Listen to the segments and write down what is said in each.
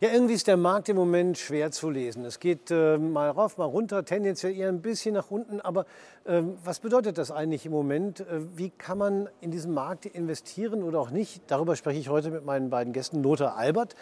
Ja, irgendwie ist der Markt im Moment schwer zu lesen. Es geht äh, mal rauf, mal runter, tendenziell eher ein bisschen nach unten. Aber äh, was bedeutet das eigentlich im Moment? Äh, wie kann man in diesen Markt investieren oder auch nicht? Darüber spreche ich heute mit meinen beiden Gästen, Lothar Albert,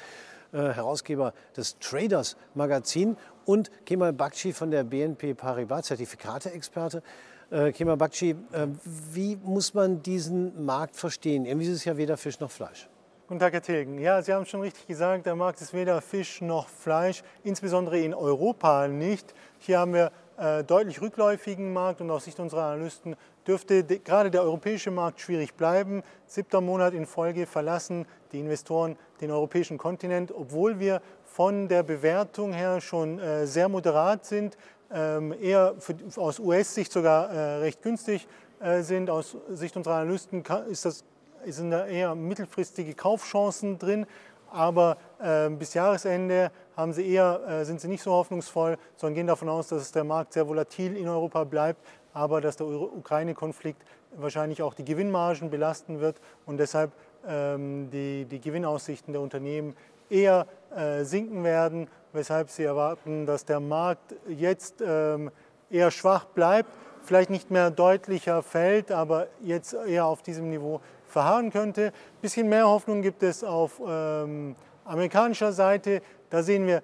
äh, Herausgeber des Traders Magazin und Kemal Bakci von der BNP Paribas, Zertifikate-Experte. Äh, Kemal Bakci, äh, wie muss man diesen Markt verstehen? Irgendwie ist es ja weder Fisch noch Fleisch. Guten Tag, Herr Tilgen. Ja, Sie haben schon richtig gesagt, der Markt ist weder Fisch noch Fleisch, insbesondere in Europa nicht. Hier haben wir äh, deutlich rückläufigen Markt und aus Sicht unserer Analysten dürfte gerade der europäische Markt schwierig bleiben. Siebter Monat in Folge verlassen die Investoren den europäischen Kontinent, obwohl wir von der Bewertung her schon äh, sehr moderat sind, ähm, eher für, aus US-Sicht sogar äh, recht günstig äh, sind. Aus Sicht unserer Analysten ist das sind da eher mittelfristige Kaufchancen drin, aber äh, bis Jahresende haben sie eher, äh, sind sie nicht so hoffnungsvoll, sondern gehen davon aus, dass der Markt sehr volatil in Europa bleibt, aber dass der Ukraine-Konflikt wahrscheinlich auch die Gewinnmargen belasten wird und deshalb ähm, die, die Gewinnaussichten der Unternehmen eher äh, sinken werden, weshalb sie erwarten, dass der Markt jetzt ähm, eher schwach bleibt, vielleicht nicht mehr deutlicher fällt, aber jetzt eher auf diesem Niveau verharren könnte. Ein bisschen mehr Hoffnung gibt es auf ähm, amerikanischer Seite. Da sehen wir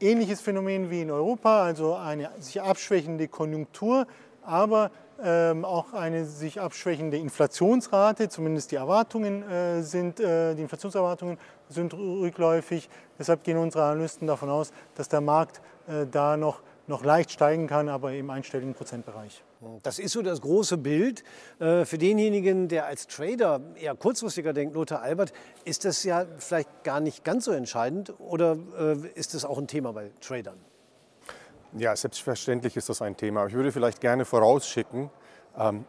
ähnliches Phänomen wie in Europa, also eine sich abschwächende Konjunktur, aber ähm, auch eine sich abschwächende Inflationsrate, zumindest die Erwartungen äh, sind, äh, die Inflationserwartungen sind rückläufig. Deshalb gehen unsere Analysten davon aus, dass der Markt äh, da noch, noch leicht steigen kann, aber im einstelligen Prozentbereich. Das ist so das große Bild. Äh, für denjenigen, der als Trader eher kurzfristiger denkt, Lothar Albert, ist das ja vielleicht gar nicht ganz so entscheidend oder äh, ist das auch ein Thema bei Tradern? Ja, selbstverständlich ist das ein Thema. ich würde vielleicht gerne vorausschicken, ähm,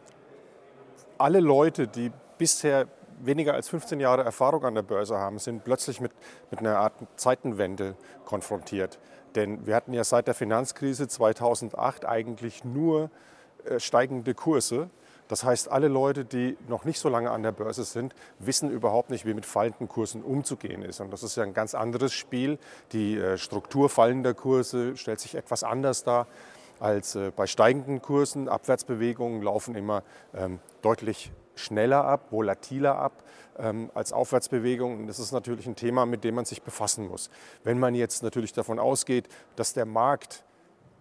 alle Leute, die bisher weniger als 15 Jahre Erfahrung an der Börse haben, sind plötzlich mit, mit einer Art Zeitenwende konfrontiert. Denn wir hatten ja seit der Finanzkrise 2008 eigentlich nur äh, steigende Kurse. Das heißt, alle Leute, die noch nicht so lange an der Börse sind, wissen überhaupt nicht, wie mit fallenden Kursen umzugehen ist. Und das ist ja ein ganz anderes Spiel. Die äh, Struktur fallender Kurse stellt sich etwas anders dar als äh, bei steigenden Kursen. Abwärtsbewegungen laufen immer ähm, deutlich schneller ab, volatiler ab ähm, als Aufwärtsbewegungen. Und das ist natürlich ein Thema, mit dem man sich befassen muss. Wenn man jetzt natürlich davon ausgeht, dass der Markt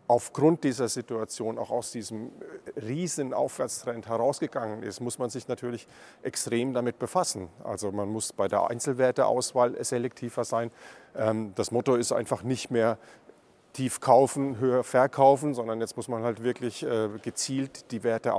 aufgrund dieser Situation auch aus diesem äh, riesen Aufwärtstrend herausgegangen ist, muss man sich natürlich extrem damit befassen. Also man muss bei der Einzelwerteauswahl selektiver sein. Ähm, das Motto ist einfach nicht mehr tief kaufen, höher verkaufen, sondern jetzt muss man halt wirklich äh, gezielt die Werte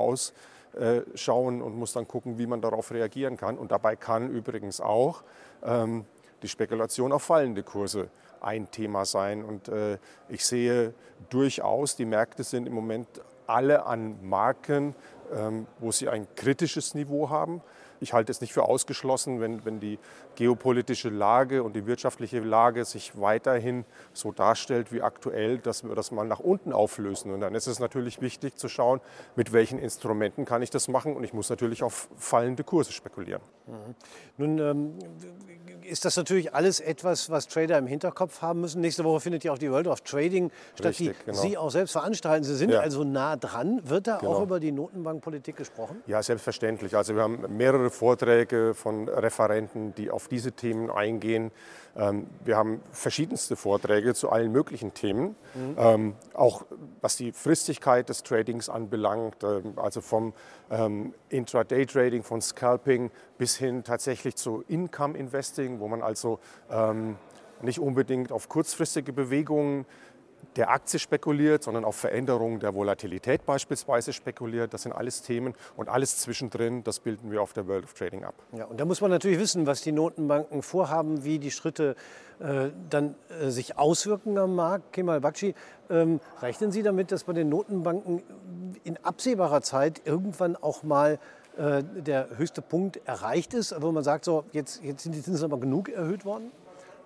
ausschauen und muss dann gucken, wie man darauf reagieren kann. Und dabei kann übrigens auch ähm, die Spekulation auf fallende Kurse ein Thema sein. Und äh, ich sehe durchaus, die Märkte sind im Moment alle an Marken, ähm, wo sie ein kritisches Niveau haben. Ich halte es nicht für ausgeschlossen, wenn, wenn die geopolitische Lage und die wirtschaftliche Lage sich weiterhin so darstellt wie aktuell, dass wir das mal nach unten auflösen. Und dann ist es natürlich wichtig zu schauen, mit welchen Instrumenten kann ich das machen. Und ich muss natürlich auf fallende Kurse spekulieren. Mhm. Nun ähm, ist das natürlich alles etwas, was Trader im Hinterkopf haben müssen. Nächste Woche findet ja auch die World of Trading statt, Richtig, die genau. Sie auch selbst veranstalten. Sie sind ja. also nah dran. Wird da genau. auch über die Notenbankpolitik gesprochen? Ja, selbstverständlich. Also wir haben mehrere Vorträge von Referenten, die auf diese Themen eingehen. Ähm, wir haben verschiedenste Vorträge zu allen möglichen Themen, mhm. Ähm, auch was die Fristigkeit des Tradings anbelangt, ähm, also vom Intraday-Trading, von Scalping bis hin tatsächlich zu Income-Investing, wo man also nicht unbedingt auf kurzfristige Bewegungen der Aktie spekuliert, sondern auf Veränderungen der Volatilität beispielsweise spekuliert. Das sind alles Themen und alles zwischendrin, das bilden wir auf der World of Trading ab. Ja, und da muss man natürlich wissen, was die Notenbanken vorhaben, wie die Schritte äh, dann äh, sich auswirken am Markt. Kemal Bakshi, ähm, rechnen Sie damit, dass bei den Notenbanken in absehbarer Zeit irgendwann auch mal äh, der höchste Punkt erreicht ist, wo man sagt, so, jetzt, jetzt sind die Zinsen aber genug erhöht worden?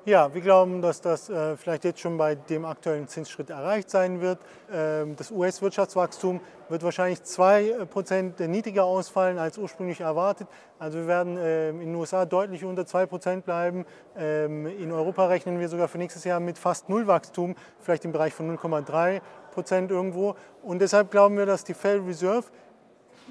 Ja, wir glauben, dass das äh, vielleicht jetzt schon bei dem aktuellen Zinsschritt erreicht sein wird. Ähm, das US-Wirtschaftswachstum wird wahrscheinlich 2% niedriger ausfallen als ursprünglich erwartet. Also wir werden äh, in den USA deutlich unter 2% bleiben. Ähm, in Europa rechnen wir sogar für nächstes Jahr mit fast Nullwachstum, vielleicht im Bereich von 0,3% irgendwo. Und deshalb glauben wir, dass die Federal Reserve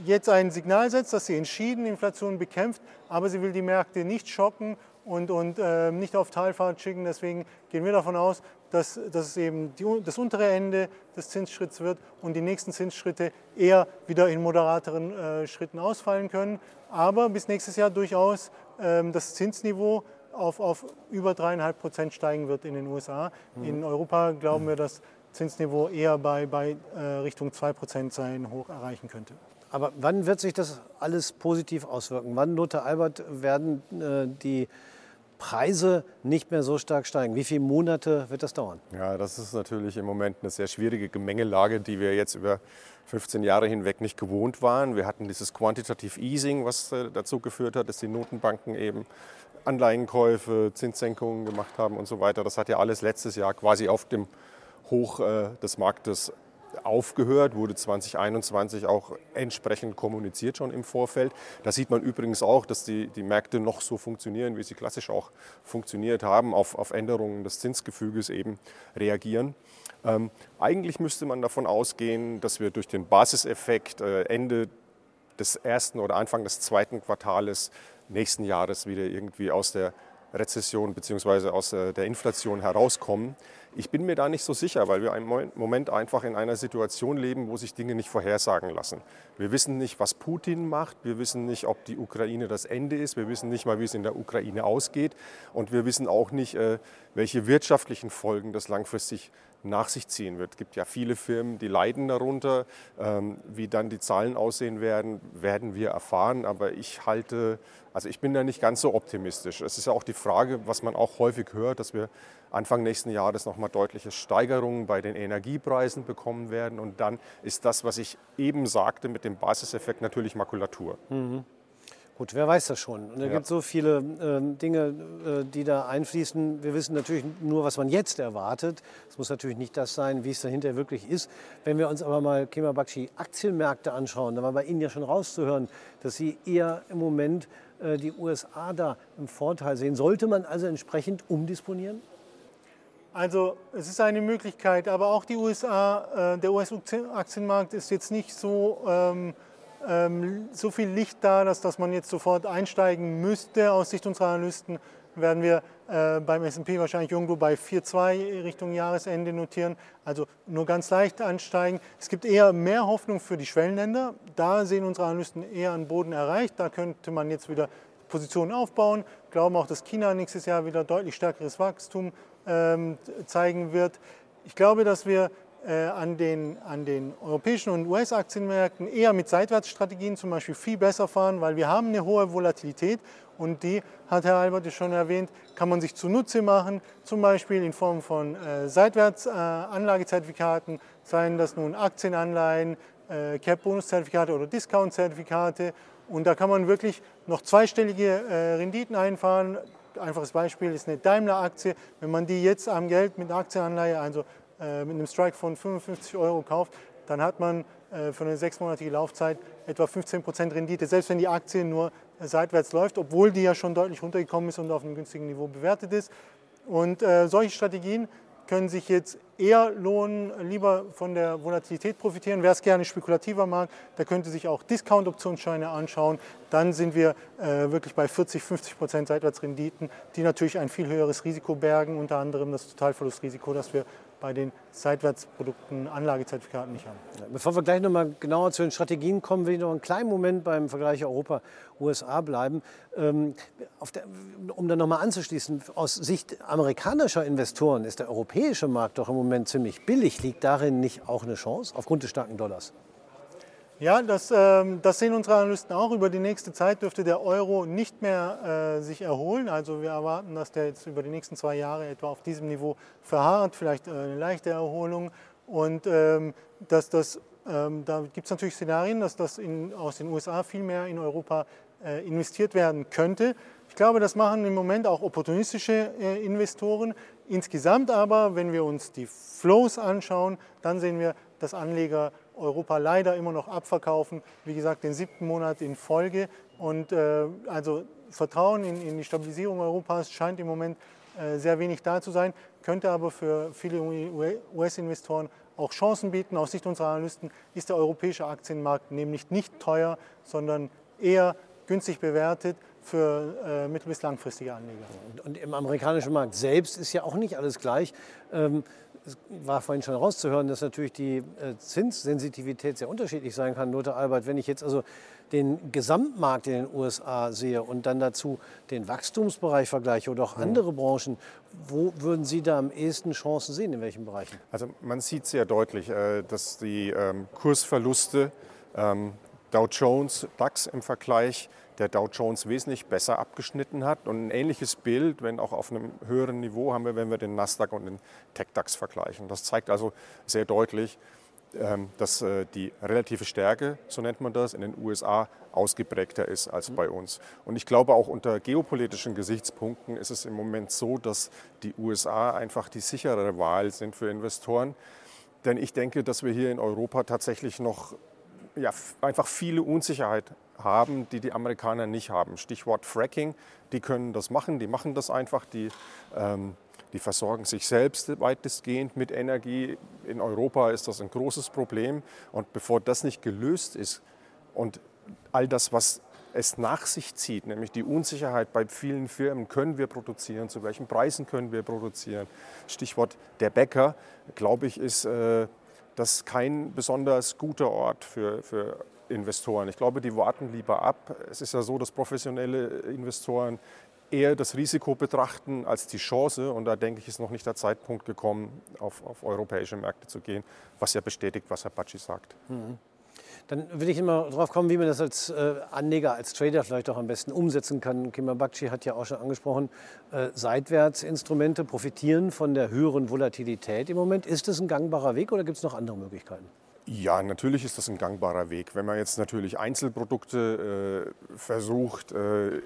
jetzt ein Signal setzt, dass sie entschieden Inflation bekämpft, aber sie will die Märkte nicht schocken und, und äh, nicht auf Talfahrt schicken. Deswegen gehen wir davon aus, dass, dass es eben die, das untere Ende des Zinsschritts wird und die nächsten Zinsschritte eher wieder in moderateren äh, Schritten ausfallen können. Aber bis nächstes Jahr durchaus äh, das Zinsniveau auf, auf über 3,5 Prozent steigen wird in den USA. Mhm. In Europa glauben wir, dass Zinsniveau eher bei, bei äh, Richtung 2 Prozent sein hoch erreichen könnte. Aber wann wird sich das alles positiv auswirken? Wann, Lothar Albert, werden äh, die Preise nicht mehr so stark steigen? Wie viele Monate wird das dauern? Ja, das ist natürlich im Moment eine sehr schwierige Gemengelage, die wir jetzt über 15 Jahre hinweg nicht gewohnt waren. Wir hatten dieses Quantitative Easing, was äh, dazu geführt hat, dass die Notenbanken eben Anleihenkäufe, Zinssenkungen gemacht haben und so weiter. Das hat ja alles letztes Jahr quasi auf dem Hoch äh, des Marktes aufgehört, wurde 2021 auch entsprechend kommuniziert schon im Vorfeld. Da sieht man übrigens auch, dass die, die Märkte noch so funktionieren, wie sie klassisch auch funktioniert haben, auf, auf Änderungen des Zinsgefüges eben reagieren. Ähm, eigentlich müsste man davon ausgehen, dass wir durch den Basiseffekt äh, Ende des ersten oder Anfang des zweiten Quartales nächsten Jahres wieder irgendwie aus der Rezession bzw. aus äh, der Inflation herauskommen. Ich bin mir da nicht so sicher, weil wir im Moment einfach in einer Situation leben, wo sich Dinge nicht vorhersagen lassen. Wir wissen nicht, was Putin macht. Wir wissen nicht, ob die Ukraine das Ende ist. Wir wissen nicht mal, wie es in der Ukraine ausgeht. Und wir wissen auch nicht, äh, welche wirtschaftlichen Folgen das langfristig nach sich ziehen wird. Es gibt ja viele Firmen, die leiden darunter. Ähm, wie dann die Zahlen aussehen werden, werden wir erfahren. Aber ich halte, also ich bin da nicht ganz so optimistisch. Es ist ja auch die Frage, was man auch häufig hört, dass wir Anfang nächsten Jahres nochmal deutliche Steigerungen bei den Energiepreisen bekommen werden. Und dann ist das, was ich eben sagte, mit dem Basiseffekt natürlich Makulatur. Mhm. Gut, wer weiß das schon. Und da ja. gibt es so viele äh, Dinge, äh, die da einfließen. Wir wissen natürlich nur, was man jetzt erwartet. Es muss natürlich nicht das sein, wie es dahinter wirklich ist. Wenn wir uns aber mal Kema Bakshi Aktienmärkte anschauen, dann war bei Ihnen ja schon rauszuhören, dass Sie eher im Moment äh, die USA da im Vorteil sehen. Sollte man also entsprechend umdisponieren? Also es ist eine Möglichkeit, aber auch die USA, äh, der US-Aktienmarkt ist jetzt nicht so, ähm, ähm, so viel Licht da, dass, dass man jetzt sofort einsteigen müsste. Aus Sicht unserer Analysten werden wir äh, beim S&P wahrscheinlich irgendwo bei 4,2 Richtung Jahresende notieren, also nur ganz leicht ansteigen. Es gibt eher mehr Hoffnung für die Schwellenländer. Da sehen unsere Analysten eher einen Boden erreicht. Da könnte man jetzt wieder Positionen aufbauen. Glauben auch, dass China nächstes Jahr wieder deutlich stärkeres Wachstum zeigen wird. Ich glaube, dass wir äh, an, den, an den europäischen und US-Aktienmärkten eher mit Seitwärtsstrategien zum Beispiel viel besser fahren, weil wir haben eine hohe Volatilität und die, hat Herr Albert schon erwähnt, kann man sich zunutze machen, zum Beispiel in Form von äh, Seitwärtsanlagezertifikaten, äh, seien das nun Aktienanleihen, äh, Cap-Bonus-Zertifikate oder Discount-Zertifikate. Und da kann man wirklich noch zweistellige äh, Renditen einfahren, einfaches Beispiel ist eine Daimler-Aktie. Wenn man die jetzt am Geld mit einer Aktienanleihe, also äh, mit einem Strike von 55 Euro kauft, dann hat man äh, für eine sechsmonatige Laufzeit etwa 15% Rendite, selbst wenn die Aktie nur seitwärts läuft, obwohl die ja schon deutlich runtergekommen ist und auf einem günstigen Niveau bewertet ist. Und äh, solche Strategien können sich jetzt eher lohnen, lieber von der Volatilität profitieren. Wer es gerne spekulativer mag, der könnte sich auch Discount-Optionsscheine anschauen. Dann sind wir äh, wirklich bei 40, 50 Prozent Seitwärtsrenditen, die natürlich ein viel höheres Risiko bergen, unter anderem das Totalverlustrisiko, das wir bei den Seitwärtsprodukten, Anlagezertifikaten nicht haben. Bevor wir gleich noch mal genauer zu den Strategien kommen, will ich noch einen kleinen Moment beim Vergleich Europa-USA bleiben. Ähm, der, um dann noch mal anzuschließen, aus Sicht amerikanischer Investoren ist der europäische Markt doch im Moment ziemlich billig. Liegt darin nicht auch eine Chance aufgrund des starken Dollars? Ja, das, ähm, das, sehen unsere Analysten auch. Über die nächste Zeit dürfte der Euro nicht mehr äh, sich erholen. Also wir erwarten, dass der jetzt über die nächsten zwei Jahre etwa auf diesem Niveau verharrt, vielleicht äh, eine leichte Erholung. Und ähm, dass das, ähm, da gibt es natürlich Szenarien, dass das in, aus den USA viel mehr in Europa äh, investiert werden könnte. Ich glaube, das machen im Moment auch opportunistische äh, Investoren. Insgesamt aber, wenn wir uns die Flows anschauen, dann sehen wir, dass Anleger Europa leider immer noch abverkaufen. Wie gesagt, den siebten Monat in Folge. Und äh, also Vertrauen in, in, die Stabilisierung Europas scheint im Moment äh, sehr wenig da zu sein, könnte aber für viele US-Investoren auch Chancen bieten. Aus Sicht unserer Analysten ist der europäische Aktienmarkt nämlich nicht teuer, sondern eher günstig bewertet für äh, mittel- bis langfristige Anleger. Und im amerikanischen Markt selbst ist ja auch nicht alles gleich. Ähm, es war vorhin schon rauszuhören, dass natürlich die äh, Zinssensitivität sehr unterschiedlich sein kann. Lothar Albert, wenn ich jetzt also den Gesamtmarkt in den USA sehe und dann dazu den Wachstumsbereich vergleiche oder auch andere Branchen, wo würden Sie da am ehesten Chancen sehen, in welchen Bereichen? Also man sieht sehr deutlich, äh, dass die ähm, Kursverluste ähm, Dow Jones, DAX im Vergleich, der Dow Jones wesentlich besser abgeschnitten hat. Und ein ähnliches Bild, wenn auch auf einem höheren Niveau, haben wir, wenn wir den Nasdaq und den TechDAX vergleichen. Das zeigt also sehr deutlich, ähm, dass äh, die relative Stärke, so nennt man das, in den USA ausgeprägter ist als bei uns. Und ich glaube, auch unter geopolitischen Gesichtspunkten ist es im Moment so, dass die USA einfach die sicherere Wahl sind für Investoren. Denn ich denke, dass wir hier in Europa tatsächlich noch ja, einfach viele Unsicherheit haben, die die Amerikaner nicht haben. Stichwort Fracking, die können das machen, die machen das einfach, die, ähm, die versorgen sich selbst weitestgehend mit Energie. In Europa ist das ein großes Problem und bevor das nicht gelöst ist und all das, was es nach sich zieht, nämlich die Unsicherheit bei vielen Firmen, können wir produzieren, zu welchen Preisen können wir produzieren. Stichwort der Bäcker, glaube ich, ist äh, das kein besonders guter Ort für, für Investoren. Ich glaube, die warten lieber ab. Es ist ja so, dass professionelle Investoren eher das Risiko betrachten als die Chance. Und da denke ich, ist noch nicht der Zeitpunkt gekommen, auf, auf europäische Märkte zu gehen, was ja bestätigt, was Herr Patschi sagt. Mhm. Dann will ich immer darauf kommen, wie man das als äh, Anleger, als Trader vielleicht auch am besten umsetzen kann. Bakci hat ja auch schon angesprochen, äh, Seitwärtsinstrumente profitieren von der höheren Volatilität im Moment. Ist das ein gangbarer Weg oder gibt es noch andere Möglichkeiten? Ja, natürlich ist das ein gangbarer Weg. Wenn man jetzt natürlich Einzelprodukte äh, versucht, äh,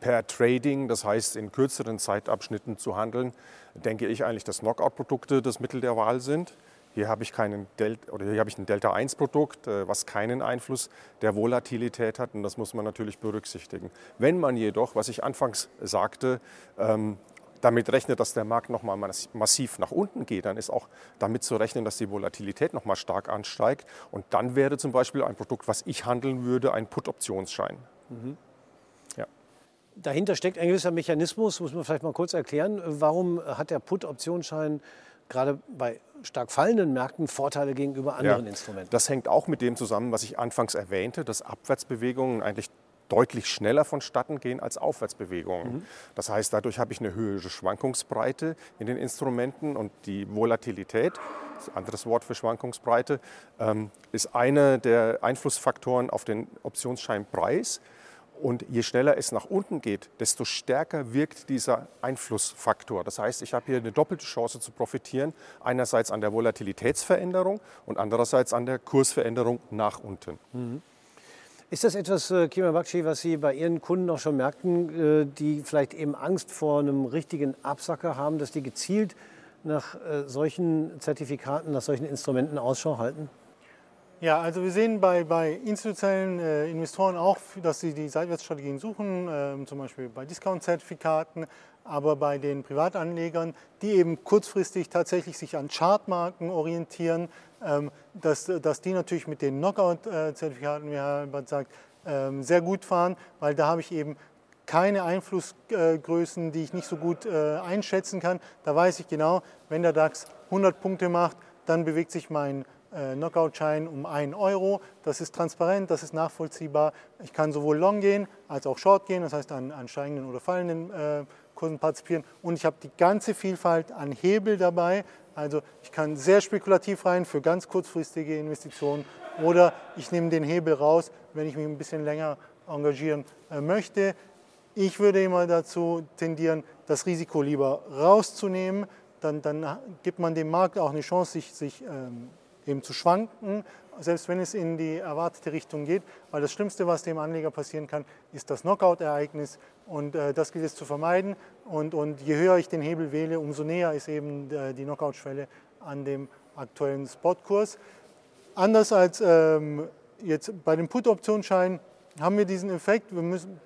per Trading, das heißt in kürzeren Zeitabschnitten zu handeln, denke ich eigentlich, dass Knockout-Produkte das Mittel der Wahl sind. Hier habe ich, keinen Delta, oder hier habe ich ein Delta-1-Produkt, äh, was keinen Einfluss der Volatilität hat und das muss man natürlich berücksichtigen. Wenn man jedoch, was ich anfangs sagte, ähm, damit rechnet, dass der Markt nochmal massiv nach unten geht, dann ist auch damit zu rechnen, dass die Volatilität nochmal stark ansteigt. Und dann wäre zum Beispiel ein Produkt, was ich handeln würde, ein Put-Optionsschein. Mhm. Ja. Dahinter steckt ein gewisser Mechanismus, muss man vielleicht mal kurz erklären. Warum hat der Put-Optionsschein gerade bei stark fallenden Märkten Vorteile gegenüber anderen ja, Instrumenten. Das hängt auch mit dem zusammen, was ich anfangs erwähnte, dass Abwärtsbewegungen eigentlich deutlich schneller vonstatten gehen als Aufwärtsbewegungen. Mhm. Das heißt, dadurch habe ich eine höhere Schwankungsbreite in den Instrumenten und die Volatilität, das ist ein anderes Wort für Schwankungsbreite, ähm, ist einer der Einflussfaktoren auf den Optionsscheinpreis. Und je schneller es nach unten geht, desto stärker wirkt dieser Einflussfaktor. Das heißt, ich habe hier eine doppelte Chance zu profitieren. Einerseits an der Volatilitätsveränderung und andererseits an der Kursveränderung nach unten. Mhm. Ist das etwas, äh, Kima Bakshi, was Sie bei Ihren Kunden auch schon merkten, äh, die vielleicht eben Angst vor einem richtigen Absacker haben, dass die gezielt nach äh, solchen Zertifikaten, nach solchen Instrumenten Ausschau halten? Ja, also wir sehen bei, bei institutionellen äh, Investoren auch, dass sie die Seitwärtsstrategien suchen, äh, zum Beispiel bei Discount-Zertifikaten, aber bei den Privatanlegern, die eben kurzfristig tatsächlich sich an Chartmarken orientieren, ähm, dass, dass die natürlich mit den Knockout-Zertifikaten, wie Herr Albert sagt, ähm, sehr gut fahren, weil da habe ich eben keine Einflussgrößen, die ich nicht so gut äh, einschätzen kann. Da weiß ich genau, wenn der DAX 100 Punkte macht, dann bewegt sich mein Knockout-Schein um 1 Euro. Das ist transparent, das ist nachvollziehbar. Ich kann sowohl Long gehen als auch Short gehen, das heißt an, an steigenden oder fallenden äh, Kursen partizipieren. Und ich habe die ganze Vielfalt an Hebel dabei. Also ich kann sehr spekulativ rein für ganz kurzfristige Investitionen oder ich nehme den Hebel raus, wenn ich mich ein bisschen länger engagieren äh, möchte. Ich würde immer dazu tendieren, das Risiko lieber rauszunehmen. Dann, dann gibt man dem Markt auch eine Chance, sich, sich ähm, eben zu schwanken, selbst wenn es in die erwartete Richtung geht, weil das Schlimmste, was dem Anleger passieren kann, ist das Knockout-Ereignis und äh, das gilt es zu vermeiden und, und je höher ich den Hebel wähle, umso näher ist eben äh, die Knockout-Schwelle an dem aktuellen Spotkurs. Anders als ähm, jetzt bei den Put-Optionsscheinen haben wir diesen Effekt.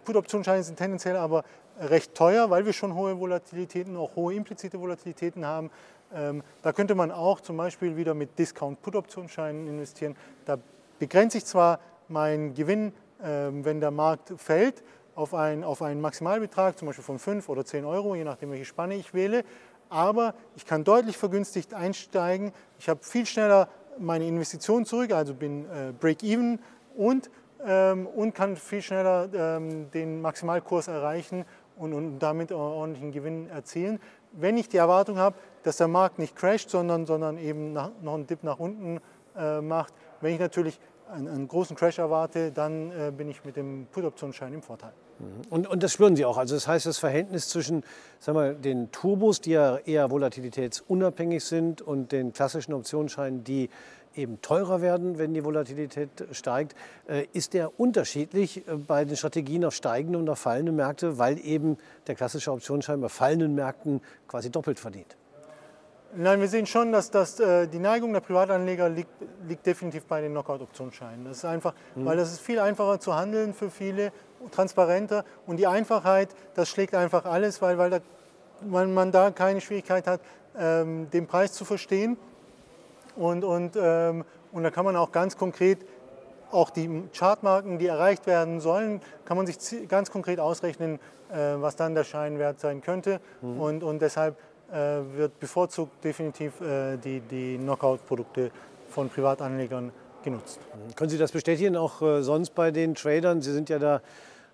Put-Optionsscheine sind tendenziell aber recht teuer, weil wir schon hohe Volatilitäten, auch hohe implizite Volatilitäten haben. Ähm, da könnte man auch zum Beispiel wieder mit Discount-Put-Optionsscheinen investieren. Da begrenze ich zwar meinen Gewinn, ähm, wenn der Markt fällt, auf, ein, auf einen Maximalbetrag, zum Beispiel von 5 oder 10 Euro, je nachdem, welche Spanne ich wähle, aber ich kann deutlich vergünstigt einsteigen. Ich habe viel schneller meine Investition zurück, also bin äh, Break-Even und, ähm, und kann viel schneller den Maximalkurs erreichen und, und damit ordentlichen Gewinn erzielen. Wenn ich die Erwartung habe, dass der Markt nicht crasht, sondern, sondern eben nach, noch einen Dip nach unten äh, macht, wenn ich natürlich einen, einen, großen Crash erwarte, dann äh, bin ich mit dem Put-Optionsschein im Vorteil. Mhm. Und, und, das spüren Sie auch. Also das heißt, das Verhältnis zwischen sagen wir, den Turbos, die ja eher volatilitätsunabhängig sind, und den klassischen Optionsscheinen, die eben teurer werden, wenn die Volatilität steigt. Äh, ist der unterschiedlich äh, bei den Strategien auf steigende und auf fallende Märkte, weil eben der klassische Optionsschein bei fallenden Märkten quasi doppelt verdient? Nein, wir sehen schon, dass das, äh, die Neigung der Privatanleger liegt, liegt definitiv bei den Knockout-Optionsscheinen. Das ist einfach, mhm. weil das ist viel einfacher zu handeln für viele, transparenter und die Einfachheit, das schlägt einfach alles, weil, weil, da, weil man da keine Schwierigkeit hat, ähm, den Preis zu verstehen und, und, ähm, und da kann man auch ganz konkret auch die Chartmarken, die erreicht werden sollen, kann man sich ganz konkret ausrechnen, äh, was dann der Scheinwert sein könnte. Mhm. Und, und deshalb wird bevorzugt definitiv äh, die, die Knockout-Produkte von Privatanlegern genutzt. Mhm. Können Sie das bestätigen, auch äh, sonst bei den Tradern? Sie sind ja da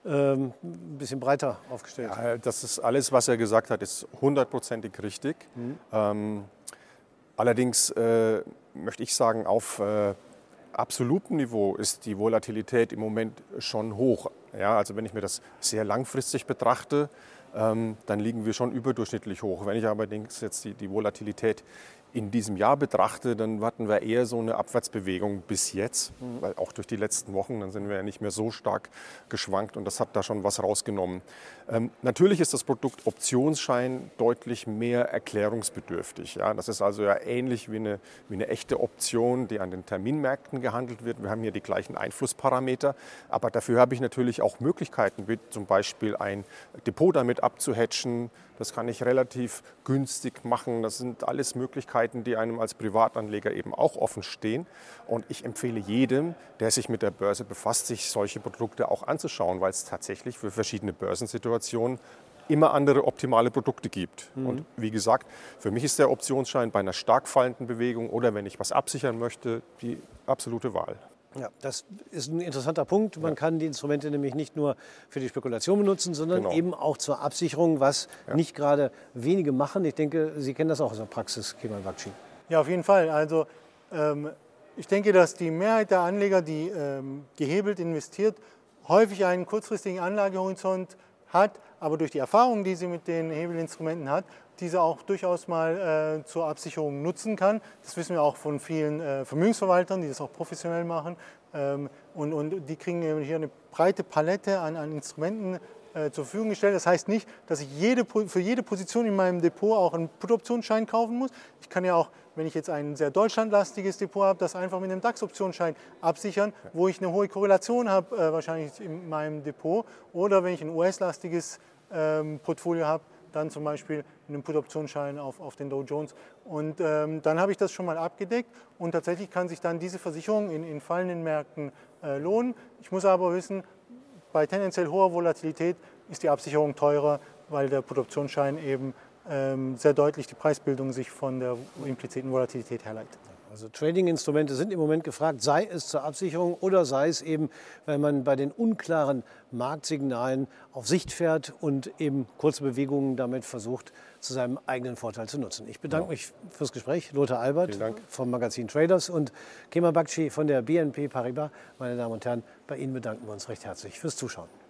ähm, ein bisschen breiter aufgestellt. Ja, das ist alles, was er gesagt hat, ist hundertprozentig richtig. Mhm. Ähm, Allerdings äh, möchte ich sagen, auf äh, absolutem Niveau ist die Volatilität im Moment schon hoch. Ja, also wenn ich mir das sehr langfristig betrachte, dann liegen wir schon überdurchschnittlich hoch. Wenn ich allerdings jetzt die, die Volatilität in diesem Jahr betrachte, dann hatten wir eher so eine Abwärtsbewegung bis jetzt, mhm. weil auch durch die letzten Wochen, dann sind wir ja nicht mehr so stark geschwankt und das hat da schon was rausgenommen. Ähm, natürlich ist das Produkt Optionsschein deutlich mehr erklärungsbedürftig. Ja? Das ist also ja ähnlich wie eine, wie eine echte Option, die an den Terminmärkten gehandelt wird. Wir haben hier die gleichen Einflussparameter, aber dafür habe ich natürlich auch Möglichkeiten, wie zum Beispiel ein Depot damit abzuhatchen, das kann ich relativ günstig machen. Das sind alles Möglichkeiten, die einem als Privatanleger eben auch offen stehen. Und ich empfehle jedem, der sich mit der Börse befasst, sich solche Produkte auch anzuschauen, weil es tatsächlich für verschiedene Börsensituationen immer andere optimale Produkte gibt. Mhm. Und wie gesagt, für mich ist der Optionsschein bei einer stark fallenden Bewegung oder wenn ich was absichern möchte, die absolute Wahl. Ja, das ist ein interessanter Punkt. Man ja. kann die Instrumente nämlich nicht nur für die Spekulation benutzen, sondern genau. eben auch zur Absicherung, was ja. nicht gerade wenige machen. Ich denke, Sie kennen das auch aus der Praxis, Kemal Bakshi. Ja, auf jeden Fall. Also ähm, ich denke, dass die Mehrheit der Anleger, die ähm, gehebelt investiert, häufig einen kurzfristigen Anlagehorizont hat, aber durch die Erfahrung, die sie mit den Hebelinstrumenten hat, diese auch durchaus mal äh, zur Absicherung nutzen kann. Das wissen wir auch von vielen äh, Vermögensverwaltern, die das auch professionell machen. Ähm, und, und die kriegen hier eine breite Palette an, an Instrumenten äh, zur Verfügung gestellt. Das heißt nicht, dass ich jede, für jede Position in meinem Depot auch einen Put-Optionsschein kaufen muss. Ich kann ja auch, wenn ich jetzt ein sehr deutschlandlastiges Depot habe, das einfach mit einem DAX-Optionsschein absichern, wo ich eine hohe Korrelation habe, äh, wahrscheinlich in meinem Depot. Oder wenn ich ein US-lastiges ähm, Portfolio habe, dann zum Beispiel einen Put-Optionsschein auf, auf den Dow Jones. Und ähm, dann habe ich das schon mal abgedeckt und tatsächlich kann sich dann diese Versicherung in, in fallenden Märkten äh, lohnen. Ich muss aber wissen, bei tendenziell hoher Volatilität ist die Absicherung teurer, weil der Put-Optionsschein eben ähm, sehr deutlich die Preisbildung sich von der impliziten Volatilität herleitet. Also Trading-Instrumente sind im Moment gefragt, sei es zur Absicherung oder sei es eben, weil man bei den unklaren Marktsignalen auf Sicht fährt und eben kurze Bewegungen damit versucht, zu seinem eigenen Vorteil zu nutzen. Ich bedanke ja. mich fürs Gespräch. Lothar Albert vom Magazin Traders und Kemal Bakci von der BNP Paribas. Meine Damen und Herren, bei Ihnen bedanken wir uns recht herzlich fürs Zuschauen.